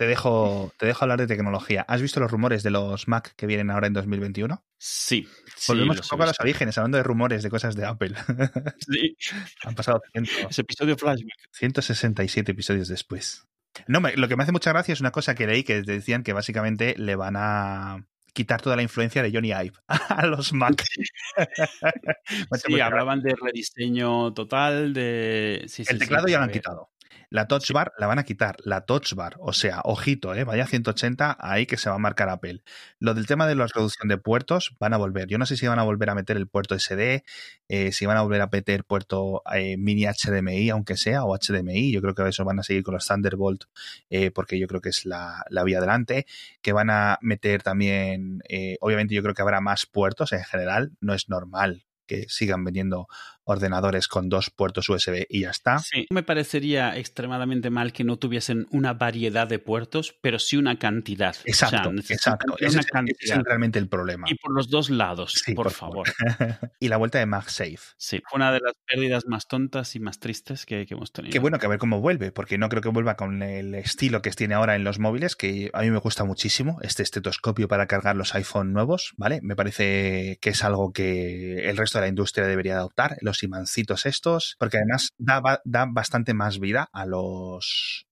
te dejo, te dejo hablar de tecnología. ¿Has visto los rumores de los Mac que vienen ahora en 2021? Sí. Volvemos sí, un poco a los orígenes, hablando de rumores de cosas de Apple. Sí. Han pasado 100, Ese episodio flashback. 167 episodios después. No, me- lo que me hace mucha gracia es una cosa que leí que decían que básicamente le van a quitar toda la influencia de Johnny Ive a los Mac. Sí, hablaban de rediseño total, de... Sí, El teclado ya lo han quitado. La Touch Bar la van a quitar. La Touch Bar, o sea, ojito, ¿eh? vaya 180 ahí que se va a marcar Apple. Lo del tema de la reducción de puertos van a volver. Yo no sé si van a volver a meter el puerto SD, eh, si van a volver a meter puerto eh, mini HDMI, aunque sea, o HDMI. Yo creo que eso van a seguir con los Thunderbolt, eh, porque yo creo que es la, la vía adelante. Que van a meter también, obviamente, yo creo que habrá más puertos en general. No es normal que sigan vendiendo ordenadores con dos puertos USB y ya está. Sí, me parecería extremadamente mal que no tuviesen una variedad de puertos, pero sí una cantidad. Exacto, o sea, exacto. Ese una es, ese es cantidad. realmente el problema. Y por los dos lados, Sí, por, por favor. y la vuelta de MagSafe. Sí, una de las pérdidas más tontas y más tristes que, que hemos tenido. Qué bueno que a ver cómo vuelve, porque no creo que vuelva con el estilo que tiene ahora en los móviles, que a mí me gusta muchísimo, este estetoscopio para cargar los iPhone nuevos, ¿vale? Me parece que es algo que el resto de la industria debería adoptar, los imancitos estos, porque además da, da bastante más vida a los...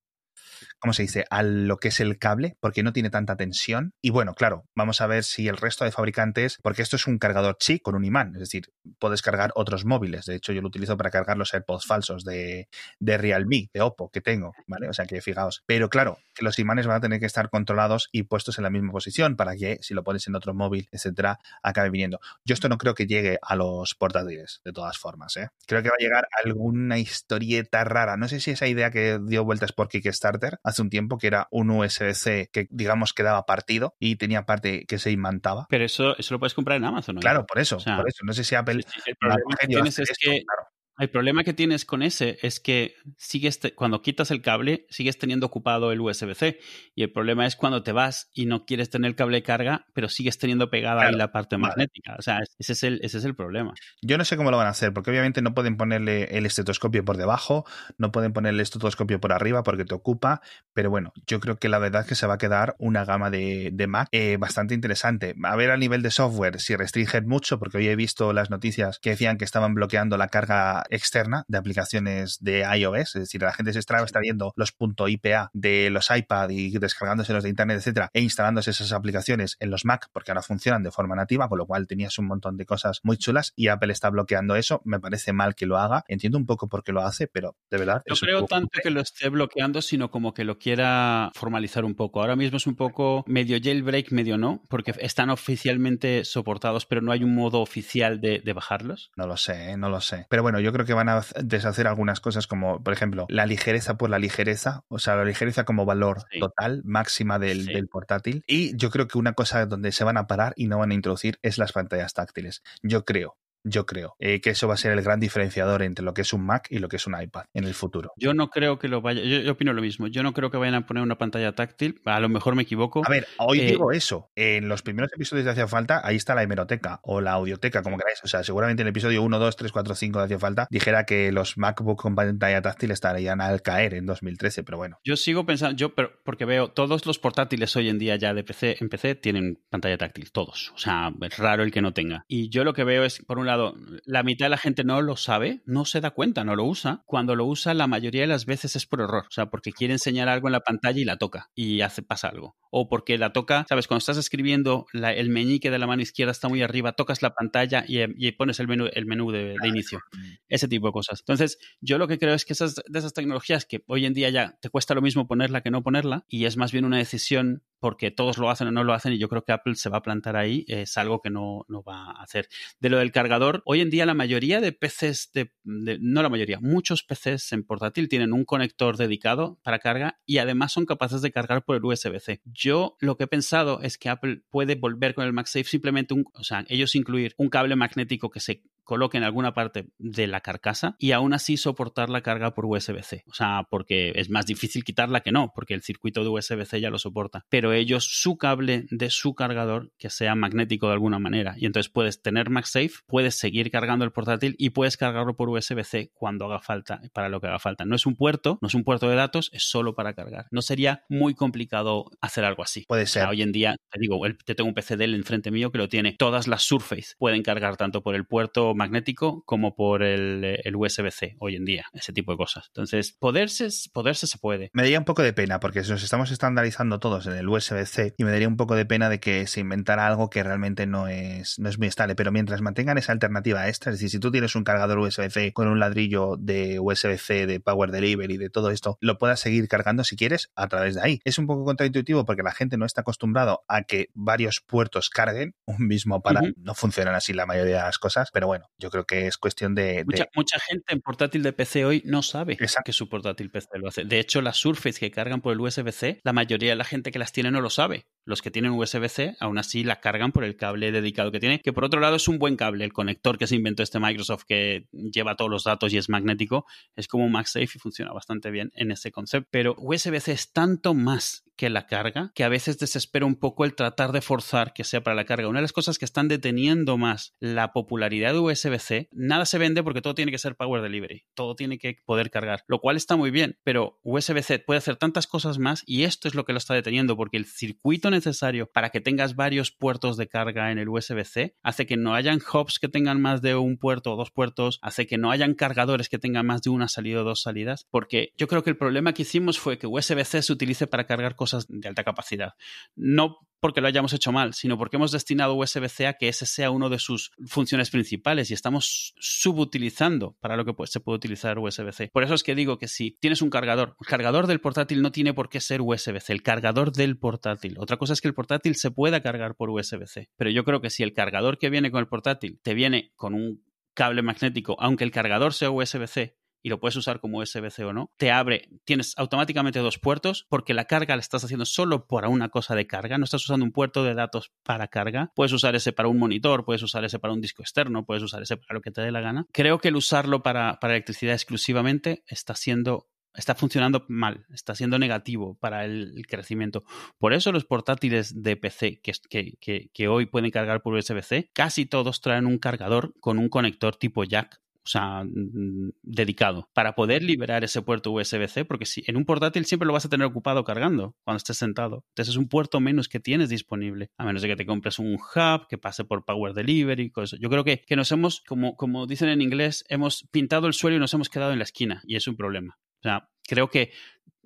¿Cómo se dice? A lo que es el cable, porque no tiene tanta tensión. Y bueno, claro, vamos a ver si el resto de fabricantes, porque esto es un cargador chip con un imán, es decir, puedes cargar otros móviles. De hecho, yo lo utilizo para cargar los AirPods falsos de, de Realme, de Oppo, que tengo, ¿vale? O sea que fijaos. Pero claro, que los imanes van a tener que estar controlados y puestos en la misma posición para que si lo pones en otro móvil, etcétera, acabe viniendo. Yo esto no creo que llegue a los portátiles, de todas formas, ¿eh? Creo que va a llegar alguna historieta rara. No sé si esa idea que dio vueltas por Kickstarter hace un tiempo, que era un USB-C que, digamos, quedaba partido y tenía parte que se imantaba. Pero eso, eso lo puedes comprar en Amazon, ¿no? Claro, por eso, O sea, por eso. No sé si Apple Sí, sí, el problema que tienes es esto, que claro. El problema que tienes con ese es que sigues te- cuando quitas el cable, sigues teniendo ocupado el USB-C. Y el problema es cuando te vas y no quieres tener el cable de carga, pero sigues teniendo pegada ahí la parte vale. magnética. O sea, ese es, el, ese es el problema. Yo no sé cómo lo van a hacer, porque obviamente no pueden ponerle el estetoscopio por debajo, no pueden ponerle el estetoscopio por arriba porque te ocupa, pero bueno, yo creo que la verdad es que se va a quedar una gama de, de Mac eh, bastante interesante. A ver a nivel de software si restringen mucho, porque hoy he visto las noticias que decían que estaban bloqueando la carga externa de aplicaciones de iOS, es decir, la gente se está extrayendo los .ipa de los iPad y descargándoselos de internet, etcétera, e instalándose esas aplicaciones en los Mac porque ahora funcionan de forma nativa, con lo cual tenías un montón de cosas muy chulas y Apple está bloqueando eso. Me parece mal que lo haga. Entiendo un poco por qué lo hace, pero de verdad. No creo poco tanto que lo esté bloqueando, sino como que lo quiera formalizar un poco. Ahora mismo es un poco medio jailbreak, medio no, porque están oficialmente soportados, pero no hay un modo oficial de, de bajarlos. No lo sé, no lo sé. Pero bueno, yo creo que van a deshacer algunas cosas como, por ejemplo, la ligereza por la ligereza, o sea, la ligereza como valor Sí. total, máxima del, Sí. del portátil. Y yo creo que una cosa donde se van a parar y no van a introducir es las pantallas táctiles. Yo creo. Yo creo eh, que eso va a ser el gran diferenciador entre lo que es un Mac y lo que es un iPad en el futuro. Yo no creo que lo vaya. Yo, yo opino lo mismo. Yo no creo que vayan a poner una pantalla táctil. A lo mejor me equivoco. A ver, hoy Eh, digo eso. En los primeros episodios de Hacía Falta, ahí está la hemeroteca o la audioteca, como queráis. O sea, seguramente en el episodio 1, 2, 3, 4, 5 de Hacía Falta dijera que los MacBook con pantalla táctil estarían al caer en 2013, pero bueno. Yo sigo pensando, yo pero porque veo todos los portátiles hoy en día ya de PC en PC tienen pantalla táctil, todos. O sea, es raro el que no tenga. Y yo lo que veo es, por un lado, la mitad de la gente no lo sabe, no se da cuenta, no lo usa. Cuando lo usa, la mayoría de las veces es por error. O sea, porque quiere enseñar algo en la pantalla y la toca y hace pasa algo. O porque la toca, sabes, cuando estás escribiendo, la- el meñique de la mano izquierda está muy arriba, tocas la pantalla y, y pones el menú, el menú de, de inicio ese tipo de cosas. Entonces, yo lo que creo es que esas de esas tecnologías que hoy en día ya te cuesta lo mismo ponerla que no ponerla, y es más bien una decisión porque todos lo hacen o no lo hacen, y yo creo que Apple se va a plantar ahí, es algo que no, no va a hacer. De lo del cargador, hoy en día la mayoría de PCs, de, de- no la mayoría, muchos PCs en portátil tienen un conector dedicado para carga y además son capaces de cargar por el USB-C. Yo lo que he pensado es que Apple puede volver con el MagSafe simplemente, o sea, ellos incluir un cable magnético que se coloque en alguna parte de la carcasa y aún así soportar la carga por USB-C. O sea, porque es más difícil quitarla que no, porque el circuito de USB-C ya lo soporta. Pero ellos, su cable de su cargador, que sea magnético de alguna manera. Y entonces puedes tener MagSafe, puedes seguir cargando el portátil y puedes cargarlo por USB-C cuando haga falta, para lo que haga falta. No es un puerto, no es un puerto de datos, es solo para cargar. No sería muy complicado hacer algo así. Puede ser. hoy en día, te digo, te tengo un PC Dell enfrente mío que lo tiene. Todas las Surface pueden cargar tanto por el puerto magnético como por el, USB-C hoy en día, ese tipo de cosas. Entonces, poderse, poderse se puede. Me daría un poco de pena porque nos estamos estandarizando todos en el USB-C y me daría un poco de pena de que se inventara algo que realmente no es, no es muy estable. Pero mientras mantengan esa alternativa extra, es decir, si tú tienes un cargador USB-C con un ladrillo de USB-C, de Power Delivery, de todo esto, lo puedas seguir cargando si quieres a través de ahí. Es un poco contraintuitivo porque la gente no está acostumbrado a que varios puertos carguen un mismo para. No funcionan así la mayoría de las cosas, pero bueno, yo creo que es cuestión de. Mucha, gente en portátil de PC hoy no sabe que su portátil PC lo hace. De hecho, las Surface que cargan por el USB-C, la mayoría de la gente que las tiene no lo sabe. Los que tienen USB-C, aún así la cargan por el cable dedicado que tiene, que por otro lado es un buen cable. El conector que se inventó este Microsoft que lleva todos los datos y es magnético, es como un MagSafe y funciona bastante bien en ese concepto. Pero USB-C es tanto más que la carga, que a veces desespera un poco el tratar de forzar que sea para la carga. Una de las cosas que están deteniendo más la popularidad de USB-C, nada se vende porque todo tiene que ser Power Delivery, todo tiene que poder cargar, lo cual está muy bien, pero USB-C puede hacer tantas cosas más y esto es lo que lo está deteniendo porque el circuito necesario para que tengas varios puertos de carga en el USB-C hace que no hayan hubs que tengan más de un puerto o dos puertos, hace que no hayan cargadores que tengan más de una salida o dos salidas, porque yo creo que el problema que hicimos fue que USB-C se utilice para cargar cosas de alta capacidad. No porque lo hayamos hecho mal, sino porque hemos destinado USB-C a que ese sea uno de sus funciones principales y estamos subutilizando para lo que se puede utilizar USB-C. Por eso es que digo que si tienes un cargador, el cargador del portátil no tiene por qué ser USB-C, el cargador del portátil. Otra cosa es que el portátil se pueda cargar por USB-C, pero yo creo que si el cargador que viene con el portátil te viene con un cable magnético, aunque el cargador sea USB-C, y lo puedes usar como USB-C o no, te abre, tienes automáticamente dos puertos porque la carga la estás haciendo solo para una cosa de carga, no estás usando un puerto de datos para carga, puedes usar ese para un monitor, puedes usar ese para un disco externo, puedes usar ese para lo que te dé la gana. Creo que el usarlo para, electricidad exclusivamente está siendo está funcionando mal, está siendo negativo para el, crecimiento. Por eso los portátiles de PC que, que, que hoy pueden cargar por USB-C, casi todos traen un cargador con un conector tipo jack o sea, mm, dedicado, para poder liberar ese puerto USB-C, porque si en un portátil siempre lo vas a tener ocupado cargando cuando estés sentado. Entonces es un puerto menos que tienes disponible, a menos de que te compres un hub que pase por Power Delivery, cosas. Yo creo que, que nos hemos, como, como dicen en inglés, hemos pintado el suelo y nos hemos quedado en la esquina, y es un problema. O sea, creo que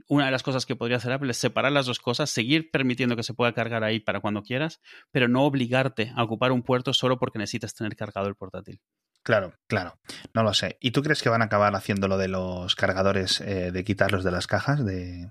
una de las cosas que podría hacer Apple es separar las dos cosas, seguir permitiendo que se pueda cargar ahí para cuando quieras, pero no obligarte a ocupar un puerto solo porque necesitas tener cargado el portátil. Claro, claro. No lo sé. ¿Y tú crees que van a acabar haciendo lo de los cargadores eh, de quitarlos de las cajas de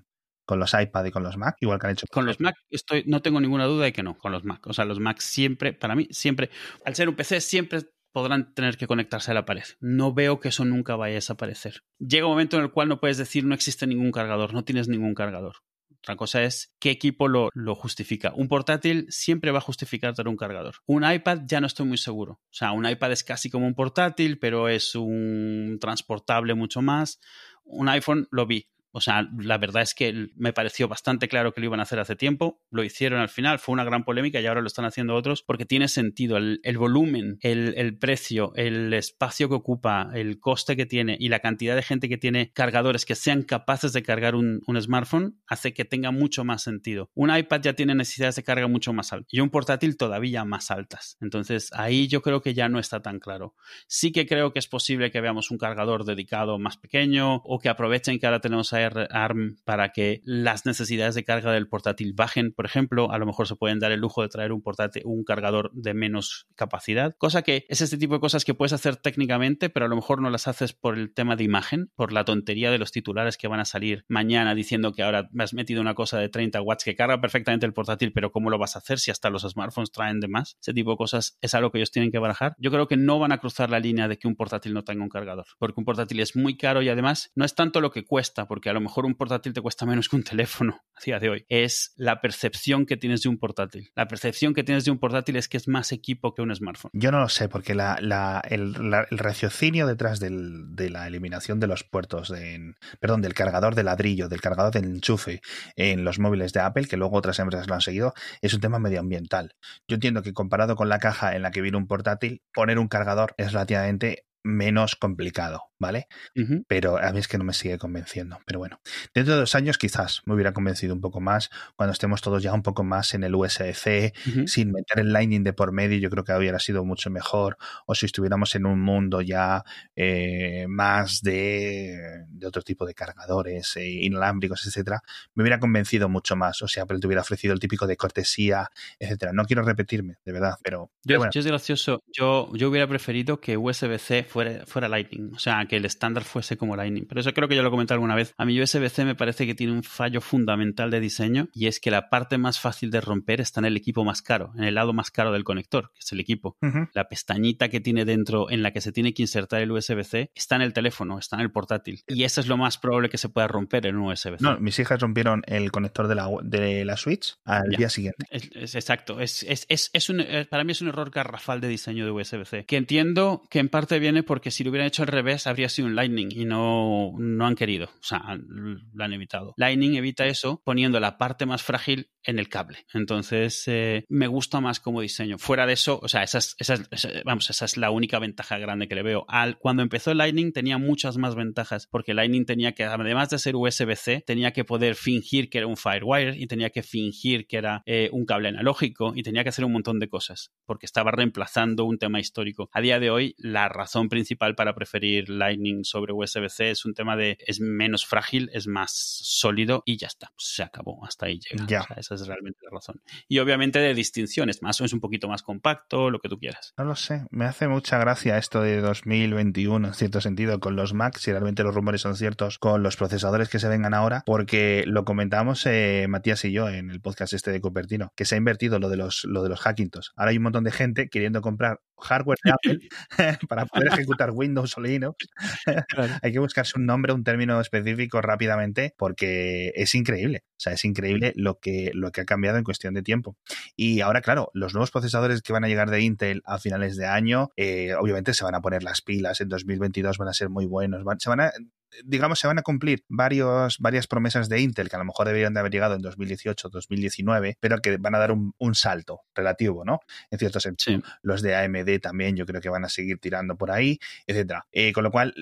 con los iPad y con los Mac, igual que han hecho. Con los Mac estoy, no tengo ninguna duda de que no, con los Mac. O sea, los Mac siempre, para mí, siempre, al ser un PC, siempre podrán tener que conectarse a la pared. No veo que eso nunca vaya a desaparecer. Llega un momento en el cual no puedes decir no existe ningún cargador, no tienes ningún cargador. Otra cosa es qué equipo lo, lo, justifica. Un portátil siempre va a justificar tener un cargador. Un iPad ya no estoy muy seguro. O sea, un iPad es casi como un portátil, pero es un transportable mucho más. Un iPhone lo vi. O sea, la verdad es que me pareció bastante claro que lo iban a hacer hace tiempo. Lo hicieron al final, fue una gran polémica y ahora lo están haciendo otros porque tiene sentido. El, volumen, el, precio, el espacio que ocupa, el coste que tiene y la cantidad de gente que tiene cargadores que sean capaces de cargar un, smartphone hace que tenga mucho más sentido. Un iPad ya tiene necesidades de carga mucho más altas y un portátil todavía más altas. Entonces ahí yo creo que ya no está tan claro. Sí que creo que es posible que veamos un cargador dedicado más pequeño o que aprovechen que ahora tenemos a ARM para que las necesidades de carga del portátil bajen, por ejemplo, a lo mejor se pueden dar el lujo de traer un portátil, un cargador de menos capacidad, cosa que es este tipo de cosas que puedes hacer técnicamente, pero a lo mejor no las haces por el tema de imagen, por la tontería de los titulares que van a salir mañana diciendo que ahora me has metido una cosa de 30 watts que carga perfectamente el portátil, pero ¿cómo lo vas a hacer si hasta los smartphones traen de más? Ese tipo de cosas es algo que ellos tienen que barajar. Yo creo que no van a cruzar la línea de que un portátil no tenga un cargador, porque un portátil es muy caro y además no es tanto lo que cuesta, porque a lo mejor un portátil te cuesta menos que un teléfono a día de hoy, es la percepción que tienes de un portátil. La percepción que tienes de un portátil es que es más equipo que un smartphone. Yo no lo sé, porque el, raciocinio detrás de la eliminación de los puertos, de, perdón, del cargador de ladrillo, del cargador del enchufe en los móviles de Apple, que luego otras empresas lo han seguido, es un tema medioambiental. Yo entiendo que comparado con la caja en la que viene un portátil, poner un cargador es relativamente menos complicado. ¿vale? Pero a mí es que no me sigue convenciendo. Pero bueno, dentro de dos años quizás me hubiera convencido un poco más, cuando estemos todos ya un poco más en el USB-C, sin meter el Lightning de por medio, yo creo que hubiera sido mucho mejor, o si estuviéramos en un mundo ya eh, más de, de, otro tipo de cargadores eh, inalámbricos, etcétera, me hubiera convencido mucho más. O sea, Apple te hubiera ofrecido el típico de cortesía, etcétera. No quiero repetirme, de verdad, pero... Yo, es gracioso, yo, yo hubiera preferido que USB-C fuera, fuera Lightning, o sea, que el estándar fuese como Lightning. Pero eso creo que yo lo comenté alguna vez. A mí USB-C me parece que tiene un fallo fundamental de diseño y es que la parte más fácil de romper está en el equipo más caro, en el lado más caro del conector, que es el equipo. La pestañita que tiene dentro en la que se tiene que insertar el USB-C está en el teléfono, está en el portátil. Y eso es lo más probable que se pueda romper en un USB-C. No, mis hijas rompieron el conector de la, de la Switch al día siguiente. Es, exacto. Es, es, un, eh, para mí es un error garrafal de diseño de USB-C. Que entiendo que en parte viene porque si lo hubieran hecho al revés habría sido un Lightning y no, no han querido, o sea, lo han evitado. Lightning evita eso poniendo la parte más frágil en el cable. Entonces, eh, me gusta más como diseño. Fuera de eso, o sea, esa es, vamos, esa es la única ventaja grande que le veo. Al, cuando empezó Lightning tenía muchas más ventajas, porque Lightning tenía que, además de ser USB-C, tenía que poder fingir que era un Firewire y tenía que fingir que era eh, un cable analógico y tenía que hacer un montón de cosas, porque estaba reemplazando un tema histórico. A día de hoy, la razón principal para preferir Lightning sobre USB-C es un tema de es menos frágil, es más sólido y ya está, se acabó, hasta ahí llega. esa es realmente la razón. Y obviamente de distinciones, más o es un poquito más compacto, lo que tú quieras. No lo sé, me hace mucha gracia esto de 2021 en cierto sentido con los Mac, si realmente los rumores son ciertos, con los procesadores que se vengan ahora, porque lo comentamos eh, Matías y yo en el podcast este de Cupertino, que se ha invertido lo de los, lo de los Hackintosh. Ahora hay un montón de gente queriendo comprar hardware de Apple para poder ejecutar Windows o Linux. Hay que buscarse un nombre, un término específico rápidamente porque es increíble. O sea, es increíble lo que, lo que ha cambiado en cuestión de tiempo. Y ahora, claro, los nuevos procesadores que van a llegar de Intel a finales de año, eh, obviamente se van a poner las pilas. En 2022 van a ser muy buenos. se van a digamos, se van a cumplir varios, varias promesas de Intel que a lo mejor deberían de haber llegado en 2018, 2019, pero que van a dar un, salto relativo, ¿no? En cierto sentido. Los de AMD también yo creo que van a seguir tirando por ahí, etcétera. Eh, con lo cual,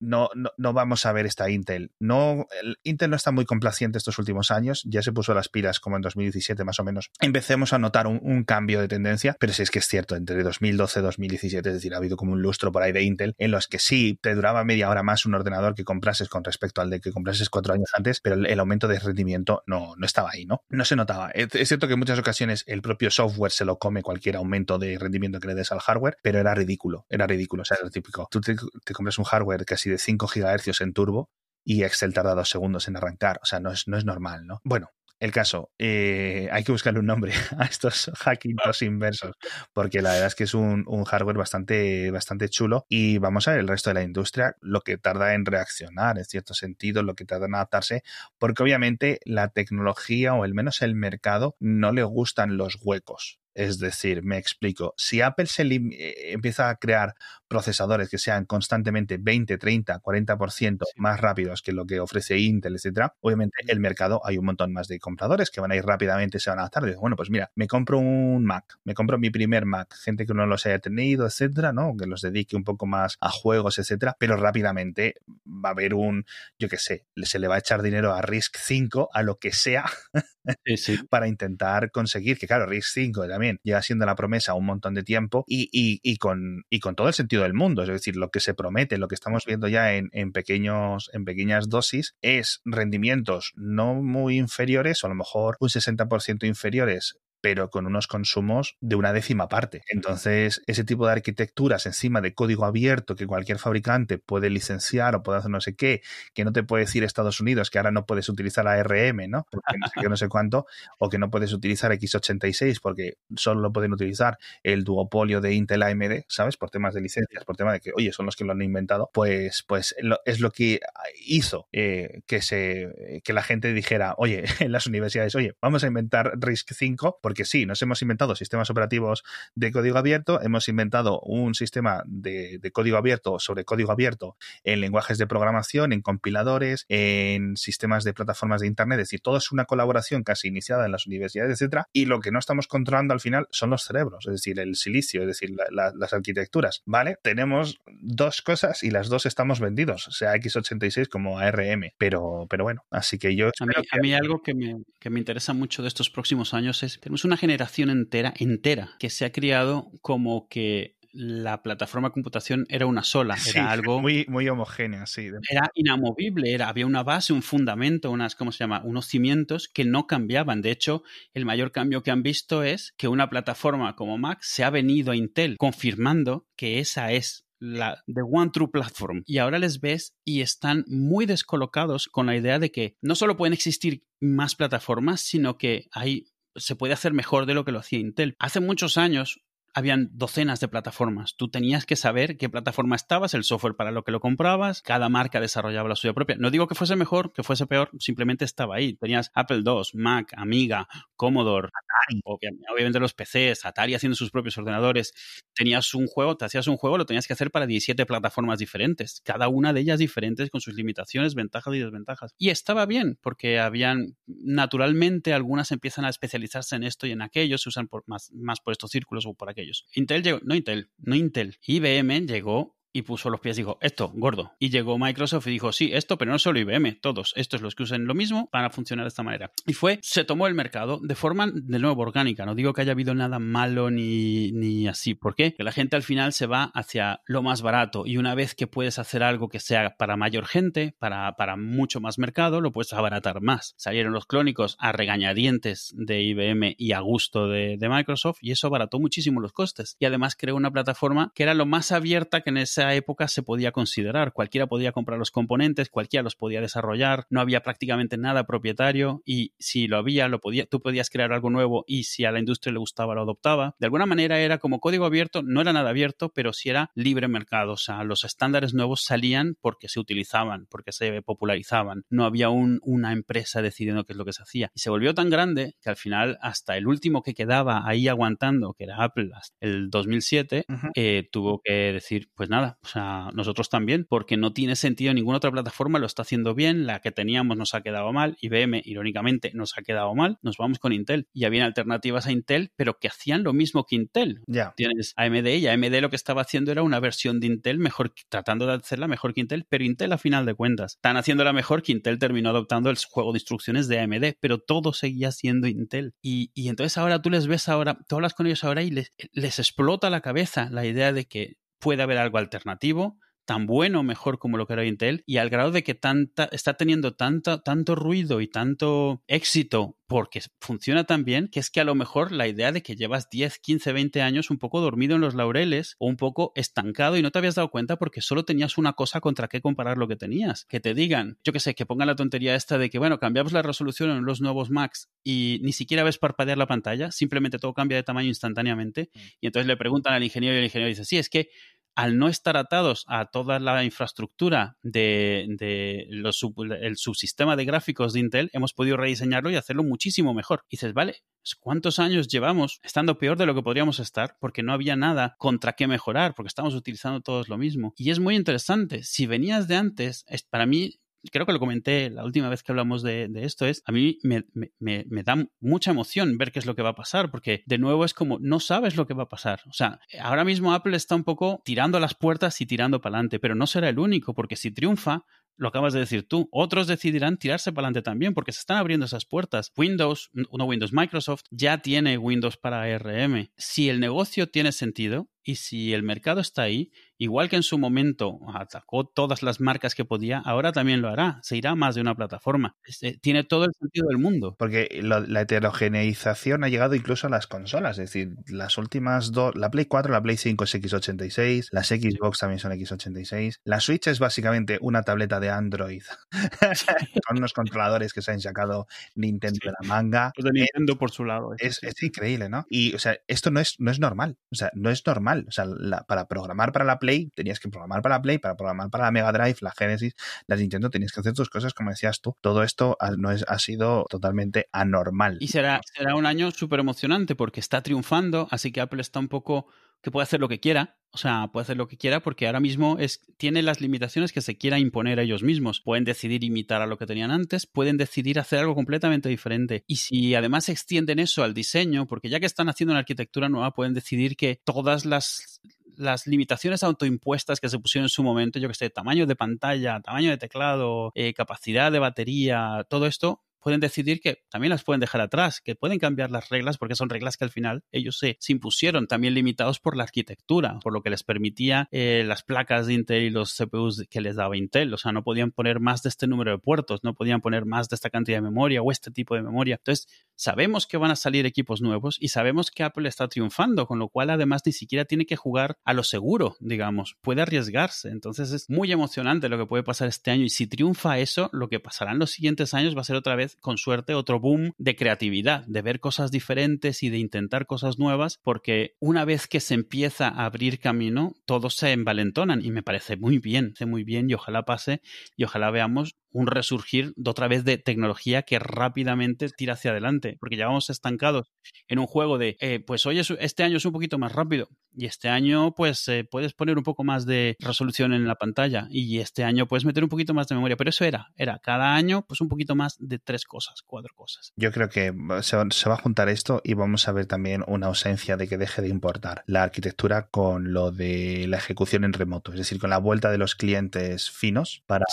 no, no, vamos a ver esta Intel. No, Intel no está muy complaciente estos últimos años, ya se puso las pilas como en 2017 más o menos. Empecemos a notar un, cambio de tendencia, pero si es que es cierto, entre 2012 y 2017, es decir, ha habido como un lustro por ahí de Intel en los que sí te duraba media hora más un ordenador que comprases con respecto al de que comprases cuatro años antes, pero el, aumento de rendimiento no, no estaba ahí, ¿no? No se notaba. Es, cierto que en muchas ocasiones el propio software se lo come cualquier aumento de rendimiento que le des al hardware, pero era ridículo, era ridículo, o sea, era típico. Tú te, te compras un hardware hardware casi de 5 GHz en turbo y Excel tarda dos segundos en arrancar. O sea, no es, no es normal, ¿no? Bueno, el caso, eh, hay que buscarle un nombre a estos hackintos inversos, porque la verdad es que es un, un, hardware bastante, bastante chulo y vamos a ver el resto de la industria, lo que tarda en reaccionar, en cierto sentido, lo que tarda en adaptarse, porque obviamente la tecnología o al menos el mercado no le gustan los huecos. Es decir, me explico, si Apple se eh, empieza a crear procesadores que sean constantemente 20, 30, 40% más rápidos que lo que ofrece Intel, etcétera, obviamente el mercado hay un montón más de compradores que van a ir rápidamente, se van a adaptar. Dicen, bueno, pues mira, me compro un Mac, me compro mi primer Mac, gente que no los haya tenido, etcétera, ¿no? Que los dedique un poco más a juegos, etcétera, pero rápidamente va a haber un, yo qué sé, se le va a echar dinero a RISC 5, a lo que sea, para intentar conseguir que, claro, RISC 5 también lleva siendo la promesa un montón de tiempo y, y, con, y con todo el sentido del mundo. Es decir, lo que se promete, lo que estamos viendo ya en, en, pequeños, en pequeñas dosis, es rendimientos no muy inferiores, o a lo mejor un 60% inferiores pero con unos consumos de una décima parte. Entonces, ese tipo de arquitecturas encima de código abierto que cualquier fabricante puede licenciar o puede hacer no sé qué, que no te puede decir Estados Unidos que ahora no puedes utilizar ARM, ¿no? Porque no sé qué, no sé cuánto, o que no puedes utilizar x86 porque solo lo pueden utilizar el duopolio de Intel AMD, ¿sabes? Por temas de licencias, por tema de que, oye, son los que lo han inventado, pues, pues es lo que hizo eh, que, se, que la gente dijera, oye, en las universidades, oye, vamos a inventar RISC 5, porque sí, nos hemos inventado sistemas operativos de código abierto, hemos inventado un sistema de, de código abierto sobre código abierto en lenguajes de programación, en compiladores, en sistemas de plataformas de Internet, es decir, todo es una colaboración casi iniciada en las universidades, etcétera, y lo que no estamos controlando al final son los cerebros, es decir, el silicio, es decir, las arquitecturas, ¿vale? Tenemos dos cosas y las dos estamos vendidos, sea x86 como ARM, pero, pero bueno, así que yo... A mí, a mí algo que me, que me interesa mucho de estos próximos años es, tenemos una generación entera, entera, que se ha criado como que la plataforma de computación era una sola, era algo muy, muy homogénea, sí. Era inamovible, era, había una base, un fundamento, unas, ¿cómo se llama? Unos cimientos que no cambiaban. De hecho, el mayor cambio que han visto es que una plataforma como Mac se ha venido a Intel, confirmando que esa es la The One True Platform. Y ahora les ves y están muy descolocados con la idea de que no solo pueden existir más plataformas, sino que hay se puede hacer mejor de lo que lo hacía Intel. Hace muchos años habían docenas de plataformas. Tú tenías que saber qué plataforma estabas, el software para lo que lo comprabas, cada marca desarrollaba la suya propia. No digo que fuese mejor, que fuese peor, simplemente estaba ahí. Tenías Apple II, Mac, Amiga, Commodore, Atari, obviamente los PCs, Atari haciendo sus propios ordenadores. Tenías un juego, te hacías un juego, lo tenías que hacer para 17 plataformas diferentes, cada una de ellas diferentes con sus limitaciones, ventajas y desventajas. Y estaba bien, porque habían, naturalmente, algunas empiezan a especializarse en esto y en aquello, se usan por, más, más por estos círculos o por aquello. Intel llegó, no Intel, no Intel. IBM llegó y puso los pies y dijo, esto, gordo. Y llegó Microsoft y dijo, sí, esto, pero no solo IBM, todos, estos los que usen lo mismo van a funcionar de esta manera. Y fue, se tomó el mercado de forma, de nuevo, orgánica. No digo que haya habido nada malo ni, ni así. ¿Por qué? Que la gente al final se va hacia lo más barato y una vez que puedes hacer algo que sea para mayor gente, para, para mucho más mercado, lo puedes abaratar más. Salieron los clónicos a regañadientes de IBM y a gusto de, de Microsoft y eso abarató muchísimo los costes. Y además creó una plataforma que era lo más abierta que en esa época se podía considerar. Cualquiera podía comprar los componentes, cualquiera los podía desarrollar, no había prácticamente nada propietario y si lo había, lo podía, tú podías crear algo nuevo y si a la industria le gustaba, lo adoptaba. De alguna manera era como código abierto, no era nada abierto, pero sí era libre mercado. O sea, los estándares nuevos salían porque se utilizaban, porque se popularizaban. No había una empresa decidiendo qué es lo que se hacía. Y se volvió tan grande que al final hasta el último que quedaba ahí aguantando, que era Apple, el 2007, eh, tuvo que decir, pues nada, o sea, nosotros también, porque no tiene sentido, ninguna otra plataforma lo está haciendo bien, la que teníamos nos ha quedado mal, IBM, irónicamente, nos ha quedado mal, nos vamos con Intel. Y había alternativas a Intel, pero que hacían lo mismo que Intel. Ya. Tienes AMD y AMD lo que estaba haciendo era una versión de Intel mejor, tratando de hacerla mejor que Intel, pero Intel a final de cuentas. Están haciéndola mejor que Intel terminó adoptando el juego de instrucciones de AMD, pero todo seguía siendo Intel. Y, y entonces ahora tú les ves ahora, tú hablas con ellos ahora y les, les explota la cabeza la idea de que puede haber algo alternativo, tan bueno o mejor como lo que era Intel, y al grado de que tanta, está teniendo tanto, tanto ruido y tanto éxito porque funciona tan bien que es que a lo mejor la idea de que llevas 10, 15, 20 años un poco dormido en los laureles o un poco estancado y no te habías dado cuenta porque solo tenías una cosa contra qué comparar lo que tenías. Que te digan, yo que sé, que pongan la tontería esta de que, bueno, cambiamos la resolución en los nuevos Macs y ni siquiera ves parpadear la pantalla, simplemente todo cambia de tamaño instantáneamente. Mm. Y entonces le preguntan al ingeniero y el ingeniero dice, sí, es que al no estar atados a toda la infraestructura de, los, el subsistema de gráficos de Intel, hemos podido rediseñarlo y hacerlo muchísimo mejor. Y dices, vale, ¿cuántos años llevamos estando peor de lo que podríamos estar? Porque no había nada contra qué mejorar, porque estamos utilizando todos lo mismo. Y es muy interesante. Si venías de antes, para mí creo que lo comenté la última vez que hablamos de, esto, es a mí me, da mucha emoción ver qué es lo que va a pasar, porque de nuevo es como no sabes lo que va a pasar. O sea, ahora mismo Apple está un poco tirando las puertas y tirando para adelante, pero no será el único, porque si triunfa, lo acabas de decir tú, otros decidirán tirarse para adelante también porque se están abriendo esas puertas. Windows, no Windows, Microsoft ya tiene Windows para ARM. Si el negocio tiene sentido y si el mercado está ahí igual que en su momento atacó todas las marcas que podía, ahora también lo hará. Se irá más de una plataforma. Eh, tiene todo el sentido del mundo. Porque la heterogeneización ha llegado incluso a las consolas. Es decir, las últimas dos, la Play 4, la Play 5 es X86, las Xbox también son X86. La Switch es básicamente una tableta de Android con unos controladores que se han sacado Nintendo de la manga. de Nintendo por su lado. Es, es, increíble, ¿no? Y, o sea, esto no es, no es normal. O sea, no es normal. O sea, para programar para la Play, tenías que programar para la Play, para programar para la Mega Drive, la Genesis, la Nintendo, tenías que hacer tus cosas como decías tú. Todo esto no es, ha sido totalmente anormal. Y será, será un año súper emocionante porque está triunfando, así que Apple está un poco que puede hacer lo que quiera, o sea, puede hacer lo que quiera porque ahora mismo es, tiene las limitaciones que se quiera imponer a ellos mismos. Pueden decidir imitar a lo que tenían antes, pueden decidir hacer algo completamente diferente. Y si además extienden eso al diseño, porque ya que están haciendo una arquitectura nueva, pueden decidir que todas las las limitaciones autoimpuestas que se pusieron en su momento, yo que sé, tamaño de pantalla, tamaño de teclado, eh, capacidad de batería, todo esto, pueden decidir que también las pueden dejar atrás, que pueden cambiar las reglas porque son reglas que al final ellos se, impusieron, también limitados por la arquitectura, por lo que les permitía eh, las placas de Intel y los CPUs que les daba Intel. O sea, no podían poner más de este número de puertos, no podían poner más de esta cantidad de memoria o este tipo de memoria. Entonces, sabemos que van a salir equipos nuevos y sabemos que Apple está triunfando, con lo cual además ni siquiera tiene que jugar a lo seguro, digamos, puede arriesgarse. Entonces es muy emocionante lo que puede pasar este año y si triunfa eso, lo que pasará en los siguientes años va a ser otra vez con suerte, otro boom de creatividad, de ver cosas diferentes y de intentar cosas nuevas, porque una vez que se empieza a abrir camino, todos se envalentonan y me parece muy bien, muy bien y ojalá pase y ojalá veamos un resurgir de otra vez de tecnología que rápidamente tira hacia adelante, porque ya vamos estancados en un juego de, eh, pues hoy este año es un poquito más rápido y este año pues eh, puedes poner un poco más de resolución en la pantalla y este año puedes meter un poquito más de memoria, pero eso era, era cada año pues un poquito más de tres cosas, cuatro cosas. Yo creo que se va, a juntar esto y vamos a ver también una ausencia de que deje de importar la arquitectura con lo de la ejecución en remoto, es decir, con la vuelta de los clientes finos para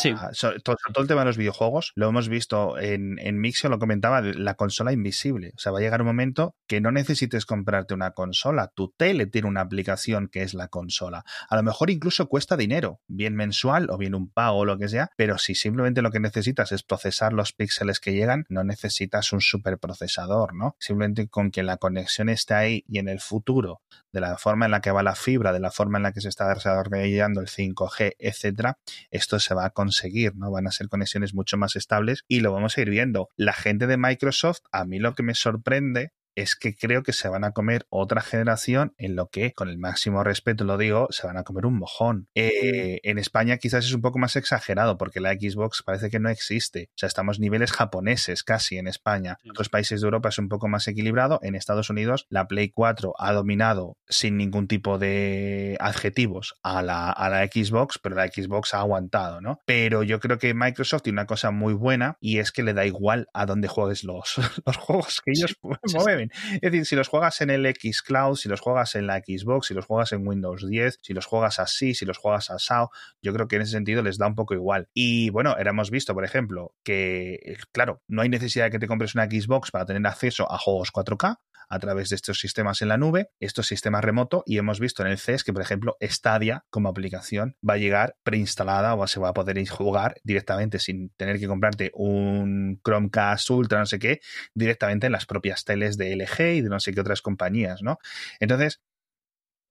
todo, todo el de los videojuegos, lo hemos visto en, en Mixio, lo comentaba, la consola invisible. O sea, va a llegar un momento que no necesites comprarte una consola. Tu tele tiene una aplicación que es la consola. A lo mejor incluso cuesta dinero, bien mensual o bien un pago o lo que sea, pero si simplemente lo que necesitas es procesar los píxeles que llegan, no necesitas un superprocesador, ¿no? Simplemente con que la conexión esté ahí y en el futuro, de la forma en la que va la fibra, de la forma en la que se está desarrollando el 5G, etcétera, esto se va a conseguir, ¿no? Van a ser conexiones mucho más estables y lo vamos a ir viendo. La gente de Microsoft, a mí lo que me sorprende es que creo que se van a comer otra generación en lo que, con el máximo respeto lo digo, se van a comer un mojón. Eh, en España quizás es un poco más exagerado porque la Xbox parece que no existe. O sea, estamos niveles japoneses casi en España. En otros países de Europa es un poco más equilibrado. En Estados Unidos la Play 4 ha dominado sin ningún tipo de adjetivos a la, a la Xbox, pero la Xbox ha aguantado, ¿no? Pero yo creo que Microsoft tiene una cosa muy buena y es que le da igual a dónde juegues los, los juegos que ellos mueven. Es decir, si los juegas en el X Cloud, si los juegas en la Xbox, si los juegas en Windows 10, si los juegas así, si los juegas a SAO, yo creo que en ese sentido les da un poco igual. Y bueno, ahora hemos visto, por ejemplo, que, claro, no hay necesidad de que te compres una Xbox para tener acceso a juegos 4K, a través de estos sistemas en la nube, estos sistemas remoto, y hemos visto en el CES que, por ejemplo, Stadia como aplicación va a llegar preinstalada o se va a poder jugar directamente sin tener que comprarte un Chromecast Ultra, no sé qué, directamente en las propias teles de LG y de no sé qué otras compañías, ¿no? Entonces,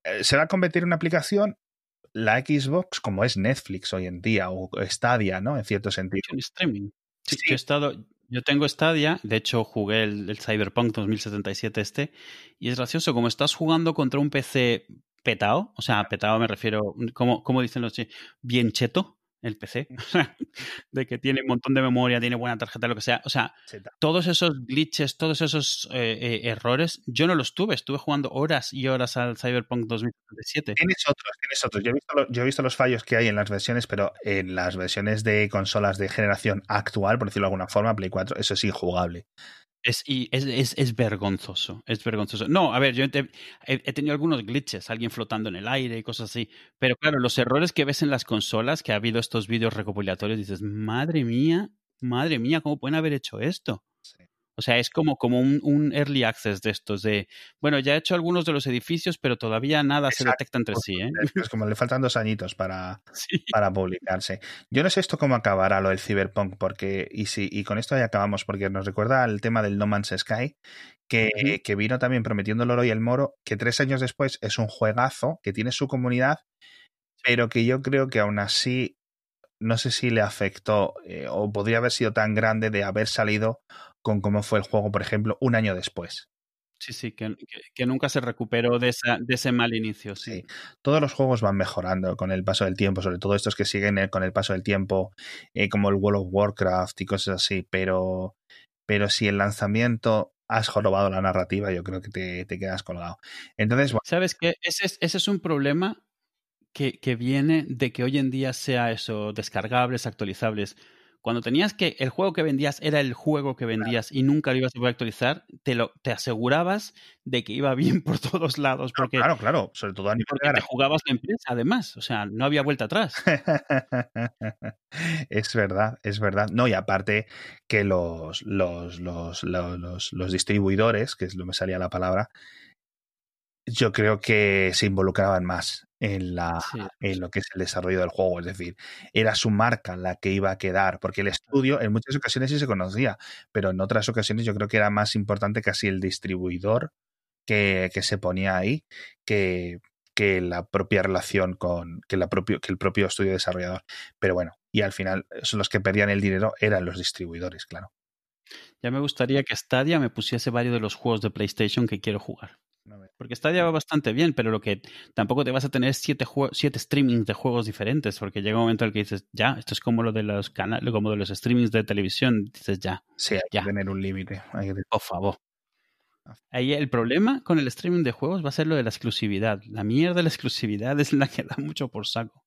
eh, se va a convertir en una aplicación la Xbox como es Netflix hoy en día o Stadia, ¿no? En cierto sentido. En streaming. Sí, Yo he estado, yo tengo Stadia, de hecho jugué el, Cyberpunk 2077 este, y es gracioso, como estás jugando contra un PC petado, o sea, petado me refiero, como, como dicen los bien cheto, el PC, de que tiene un montón de memoria, tiene buena tarjeta, lo que sea. O sea, todos esos glitches, todos esos eh, eh, errores, yo no los tuve. Estuve jugando horas y horas al Cyberpunk 2077. Tienes otros, tienes otros. Yo he, visto, yo he visto los fallos que hay en las versiones, pero en las versiones de consolas de generación actual, por decirlo de alguna forma, Play 4, eso es injugable. Es, y es, es, es, vergonzoso, es vergonzoso. No, a ver, yo he, tenido algunos glitches, alguien flotando en el aire y cosas así, pero claro, los errores que ves en las consolas, que ha habido estos vídeos recopilatorios, dices, madre mía, madre mía, ¿cómo pueden haber hecho esto? O sea, es como, como un, early access de estos, de, bueno, ya he hecho algunos de los edificios, pero todavía nada se detecta entre sí. ¿eh? Es como le faltan dos añitos para, para publicarse. Yo no sé esto cómo acabará lo del Cyberpunk, porque, y, si, y con esto ya acabamos, porque nos recuerda al tema del No Man's Sky, que, que vino también prometiendo el oro y el moro, que tres años después es un juegazo, que tiene su comunidad, pero que yo creo que aún así no sé si le afectó eh, o podría haber sido tan grande de haber salido con cómo fue el juego, por ejemplo, un año después. Sí, sí, que, que, nunca se recuperó de, esa, de, ese mal inicio. Sí. todos los juegos van mejorando con el paso del tiempo, sobre todo estos que siguen eh, con el paso del tiempo, eh, como el World of Warcraft y cosas así, pero, pero si el lanzamiento has jorobado la narrativa, yo creo que te, te quedas colgado. Entonces, ¿Sabes qué? Ese es, ese es un problema que, que, viene de que hoy en día sea eso, descargables, actualizables. Cuando tenías que el juego que vendías era el juego que vendías y nunca lo ibas a poder actualizar, te lo te asegurabas de que iba bien por todos lados. Porque, claro, claro, sobre todo a nivel porque te jugabas la empresa, además. O sea, no había vuelta atrás. es verdad, es verdad. No, y aparte que los, los, los, los, los distribuidores, que es lo que me salía la palabra, yo creo que se involucraban más en, la, en lo que es el desarrollo del juego. Es decir, era su marca la que iba a quedar, porque el estudio en muchas ocasiones sí se conocía, pero en otras ocasiones yo creo que era más importante casi el distribuidor que, que se ponía ahí que, que la propia relación con que, la propio, que el propio estudio desarrollador. Pero bueno, y al final son los que perdían el dinero eran los distribuidores, claro. Ya me gustaría que Stadia me pusiese varios de los juegos de PlayStation que quiero jugar. Porque Stadia va bastante bien, pero lo que tampoco te vas a tener siete, siete streamings de juegos diferentes, porque llega un momento en el que dices, ya, esto es como lo de los canales, como de los streamings de televisión, dices ya. Sí, hay ya. que tener un límite. Por favor. Ah. Ahí el problema con el streaming de juegos va a ser lo de la exclusividad. La mierda de la exclusividad es la que da mucho por saco.